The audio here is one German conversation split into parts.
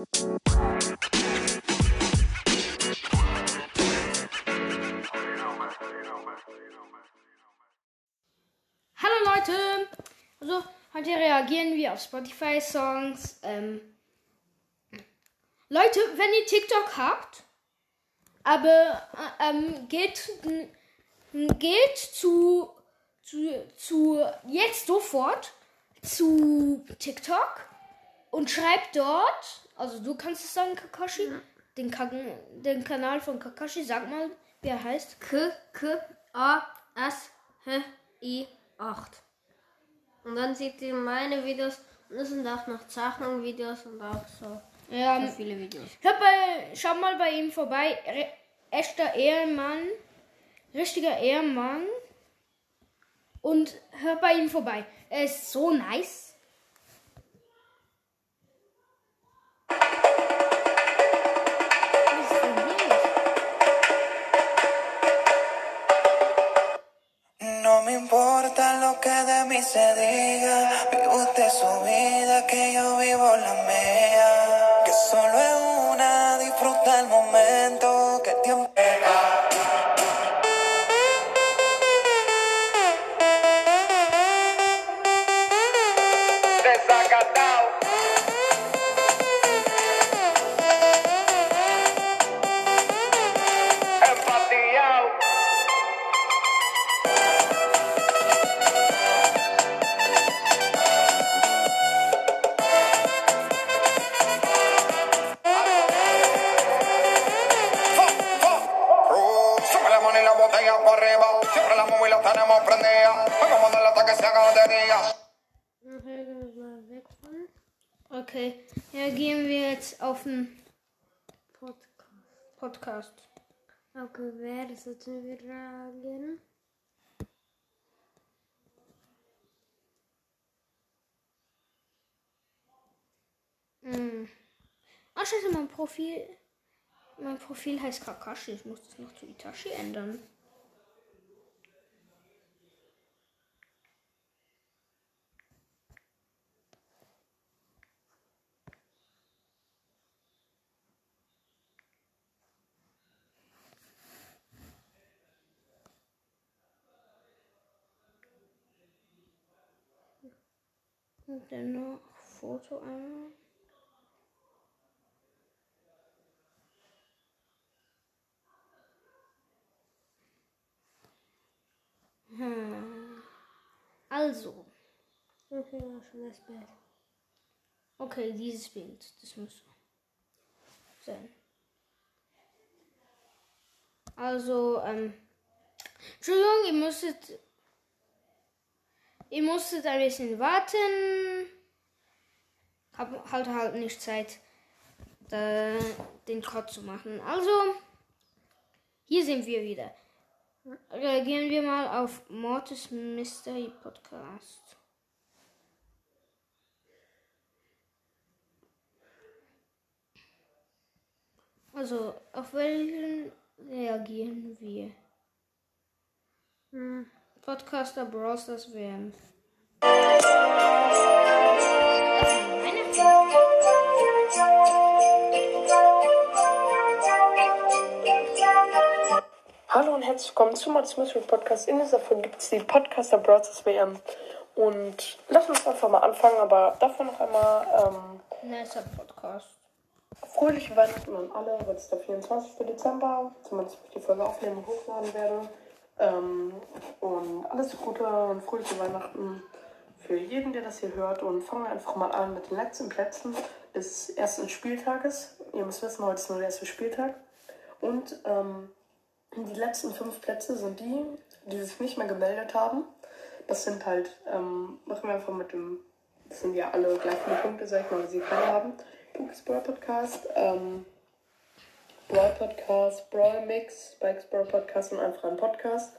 Hallo Leute! Also, heute reagieren wir auf Spotify-Songs. Ähm, Leute, wenn ihr TikTok habt, aber äh, ähm, geht, geht zu, zu, zu jetzt sofort zu TikTok und schreibt dort, also du kannst es sagen, Kakashi, den, Ka den Kanal von Kakashi, sag mal, wie er heißt. K, K, A, S, H, I, 8. Und dann seht ihr meine Videos und es sind auch noch Zeichnungsvideos und auch so Ja, so viele Videos. Hört bei, schau mal bei ihm vorbei. Re echter Ehemann. Richtiger Ehemann. Und hört bei ihm vorbei. Er ist so nice. cada misa diga, me gusta su vida. Podcast. Okay, wer sollten wir fragen? Hm. Ah, scheiße, mein Profil. Mein Profil heißt Kakashi. Ich muss das noch zu Itachi ändern. Und dann noch Foto einmal. Hm. Also, Okay, schon das Bild. okay, dieses Bild, das muss sein. Also, ähm, Entschuldigung, ihr musstet, ihr musstet ein bisschen warten. Hab halt halt nicht Zeit, da, den Code zu machen. Also, hier sind wir wieder. Reagieren wir mal auf Mortis Mystery Podcast. Also, auf welchen reagieren wir? Hm. Podcaster Bros. das wären. Hallo und herzlich willkommen zu Mats Mystery Podcast. In dieser Folge gibt es die Podcaster Brothers WM. Und lass uns einfach mal anfangen, aber davor noch einmal ähm, Nicer Podcast. fröhliche Weihnachten an alle. Heute ist der 24. Dezember, zumindest ich die Folge aufnehmen und hochladen werde. Ähm, und alles Gute und fröhliche Weihnachten für jeden, der das hier hört. Und fangen wir einfach mal an mit den letzten Plätzen des ersten Spieltages. Ihr müsst wissen, heute ist nur der erste Spieltag. Und ähm, die letzten fünf Plätze sind die, die sich nicht mehr gemeldet haben. Das sind halt, ähm, machen wir einfach mit dem, das sind ja alle gleich viele Punkte, sag ich mal, weil sie keine haben. Brawl Podcast, ähm, Brawl Podcast, Brawl Mix, Spikes Brawl Podcast und einfach ein Podcast.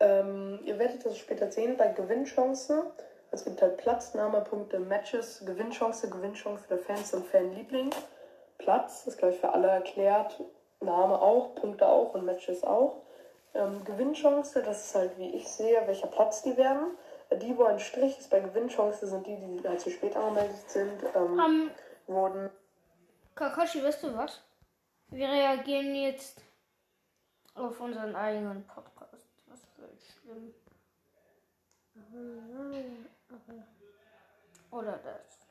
Ähm, ihr werdet das später sehen bei Gewinnchance. Es gibt halt Platznahmepunkte, Matches, Gewinnchance, Gewinnchance der Fans und Fanliebling. Platz, ist glaube ich für alle erklärt. Name auch, Punkte auch und Matches auch. Ähm, Gewinnchance, das ist halt, wie ich sehe, welcher Platz die werden. Die, wo ein Strich ist bei Gewinnchance, sind die, die halt zu spät angemeldet sind, ähm, Ähm, wurden. Kakashi, weißt du was? Wir reagieren jetzt auf unseren eigenen Podcast. Was für schlimm. Oder das.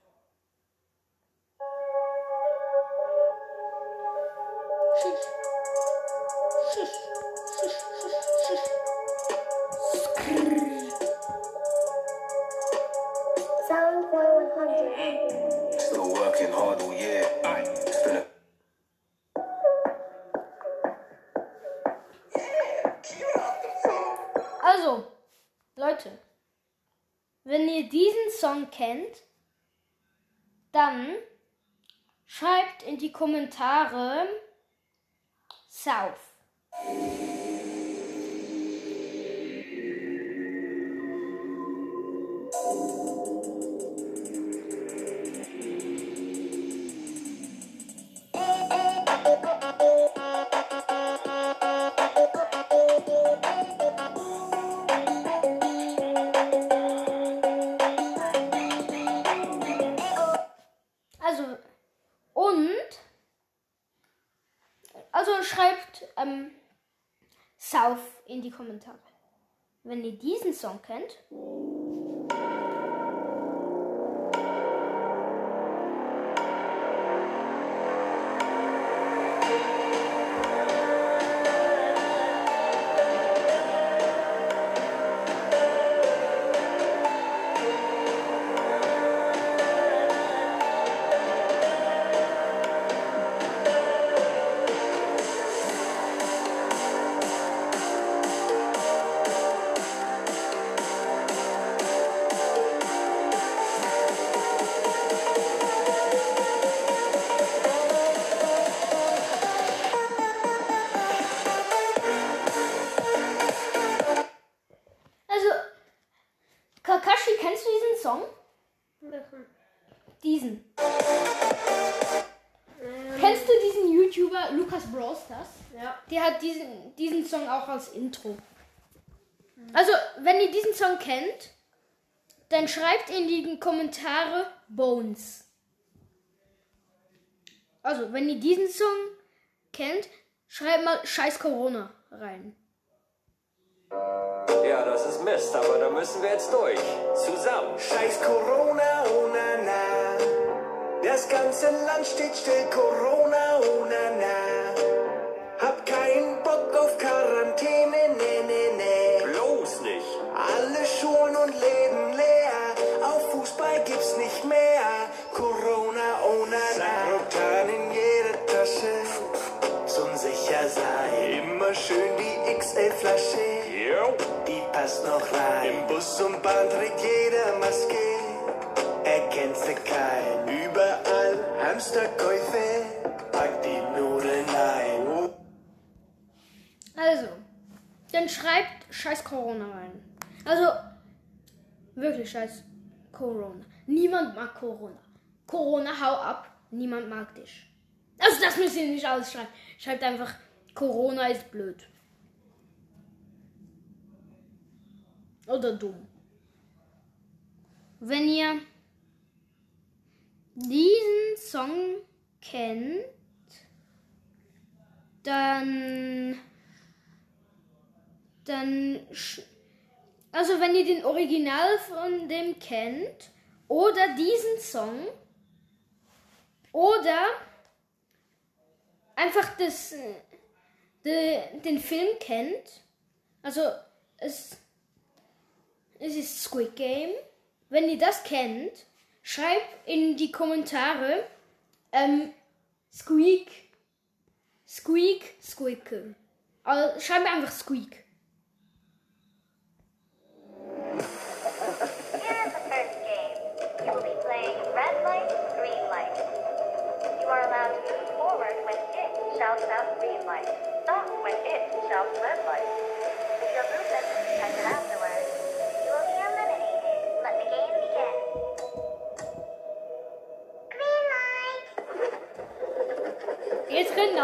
Wenn ihr diesen Song kennt, dann schreibt in die Kommentare South. Schreibt ähm, South in die Kommentare. Wenn ihr diesen Song kennt. Diesen. Kennst du diesen YouTuber Lukas Brawlstars? Ja. Der hat diesen, diesen Song auch als Intro. Also, wenn ihr diesen Song kennt, dann schreibt in die Kommentare Bones. Also, wenn ihr diesen Song kennt, schreibt mal Scheiß Corona rein. Ja, das ist Mist, aber da müssen wir jetzt durch. Zusammen. Scheiß Corona, oh na na. Das ganze Land steht still, Corona, oh na na. Hab keinen Bock auf Quarantäne, nee, nee, nee. Bloß nicht. Alle Schulen und Läden leer. Auf Fußball gibt's nicht mehr. Corona, oh na na. Sakrotan in jeder Tasche. Zum sicher sein. Immer schön die XL-Flasche. Passt noch rein. Im Bus und Bahn trägt jeder Maske. Erkennt sie kein. Überall Hamsterkäufe. Pack die Nudeln ein. Also, dann schreibt Scheiß Corona rein. Also, wirklich Scheiß Corona. Niemand mag Corona. Corona, hau ab. Niemand mag dich. Also, das müsst ihr nicht ausschreiben. Schreibt einfach, Corona ist blöd. Oder dumm. Wenn ihr diesen Song kennt, dann dann also wenn ihr den Original von dem kennt oder diesen Song oder einfach das äh, de, den Film kennt also es es ist Squid Game wenn ihr das kennt schreibt in die Kommentare ähm, Squeak Squeak Squeakle also, schreibt mir einfach Squeak shouts out green light. Stop when it shouts red light. Jetzt rennen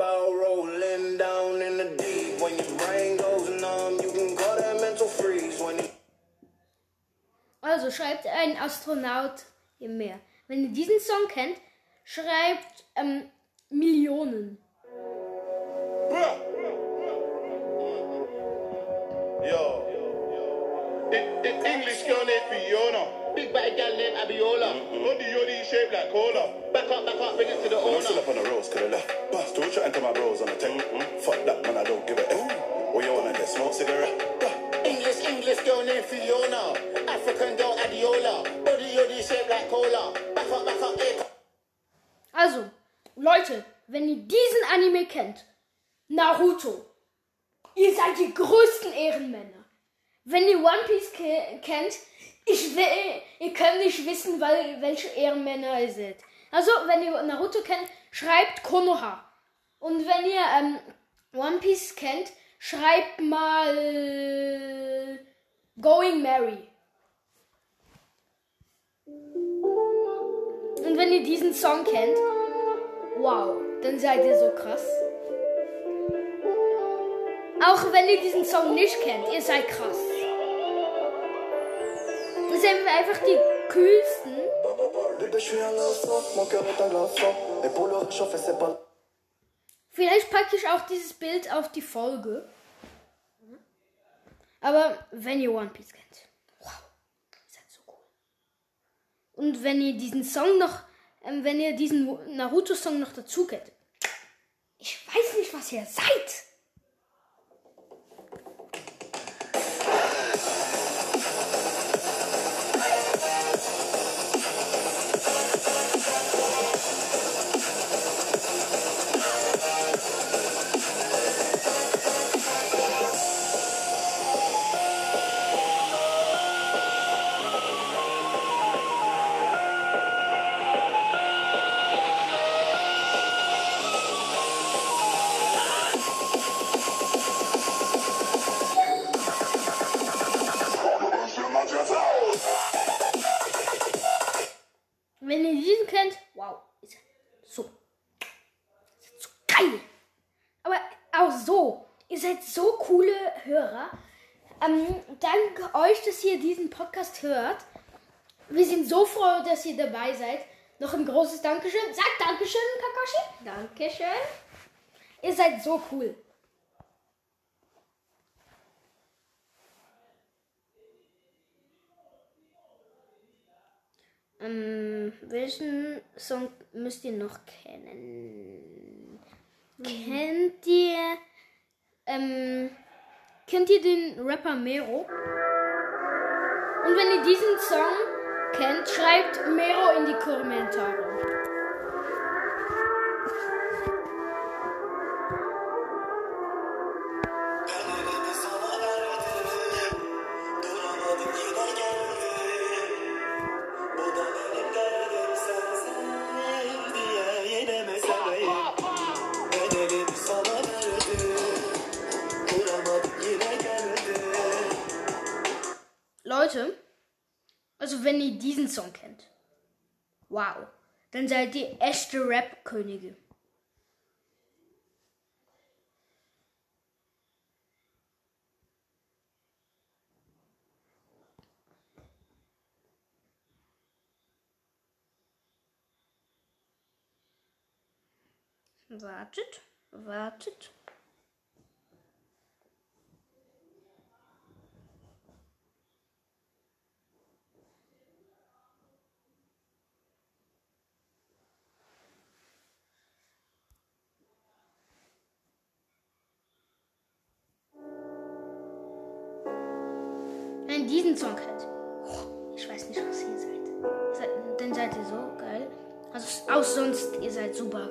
About rolling down in the deep? When your brain goes numb, you can call that Also schreibt ein Astronaut im Meer. Wenn ihr diesen Song kennt, schreibt ähm, Millionen. English girl named Fiona. Big bad gal named Abiola. Body yoddy shaped like cola. Back up, back up, bring it to the I'm owner. still up on the roads, could have left. Bust, don't try enter my bros on the tech. Fuck that, man, I don't give a F. What you wanna get? Smoke cigarette? English, English girl named Fiona. African girl Adiola. Body yoddy shaped like cola. Back up, back up, eh. Also, Leute, wenn ihr diesen Anime kennt, Naruto, ihr seid die größten Ehrenmänner. Wenn ihr One Piece ke kennt, ich will, ihr könnt nicht wissen, weil, welche Ehrenmänner ihr seid. Also, wenn ihr Naruto kennt, schreibt Konoha. Und wenn ihr ähm, One Piece kennt, schreibt mal Going Mary. Und wenn ihr diesen Song kennt, wow, dann seid ihr so krass. Auch wenn ihr diesen Song nicht kennt, ihr seid krass. Ihr seid einfach die pas. Vielleicht packe ich auch dieses Bild auf die Folge. Aber wenn ihr One Piece kennt, wow, ihr seid so cool. Und wenn ihr diesen Song noch, ähm, wenn ihr diesen Naruto-Song noch dazu kennt, ich weiß nicht, was ihr seid. Kennt, wow, ist so, ist so geil. Aber auch so, ihr seid so coole Hörer. Ähm, dank euch, dass ihr diesen Podcast hört. Wir sind so froh, dass ihr dabei seid. Noch ein großes Dankeschön. Sagt Dankeschön, Kakashi. Dankeschön. Ihr seid so cool. Ähm, welchen Song müsst ihr noch kennen? Kennt ihr, ähm, kennt ihr den Rapper Mero? Und wenn ihr diesen Song kennt, schreibt Mero in die Kommentare. Wenn ihr diesen Song kennt, wow, dann seid ihr echte Rap-Könige. Wartet, wartet. Seid ihr so geil. Also auch sonst, ihr seid super.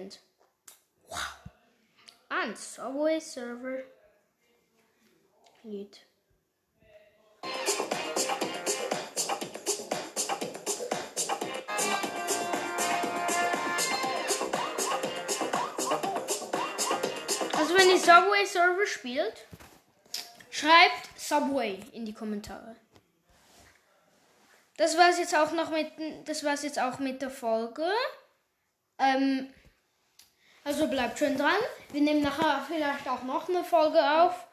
Kennt. Wow. Ein Subway Server Lied. Also wenn ihr Subway Server spielt, schreibt Subway in die Kommentare. Das war's jetzt auch noch mit, das war's jetzt auch mit der Folge. Ähm, also bleibt schön dran. Wir nehmen nachher vielleicht auch noch eine Folge auf.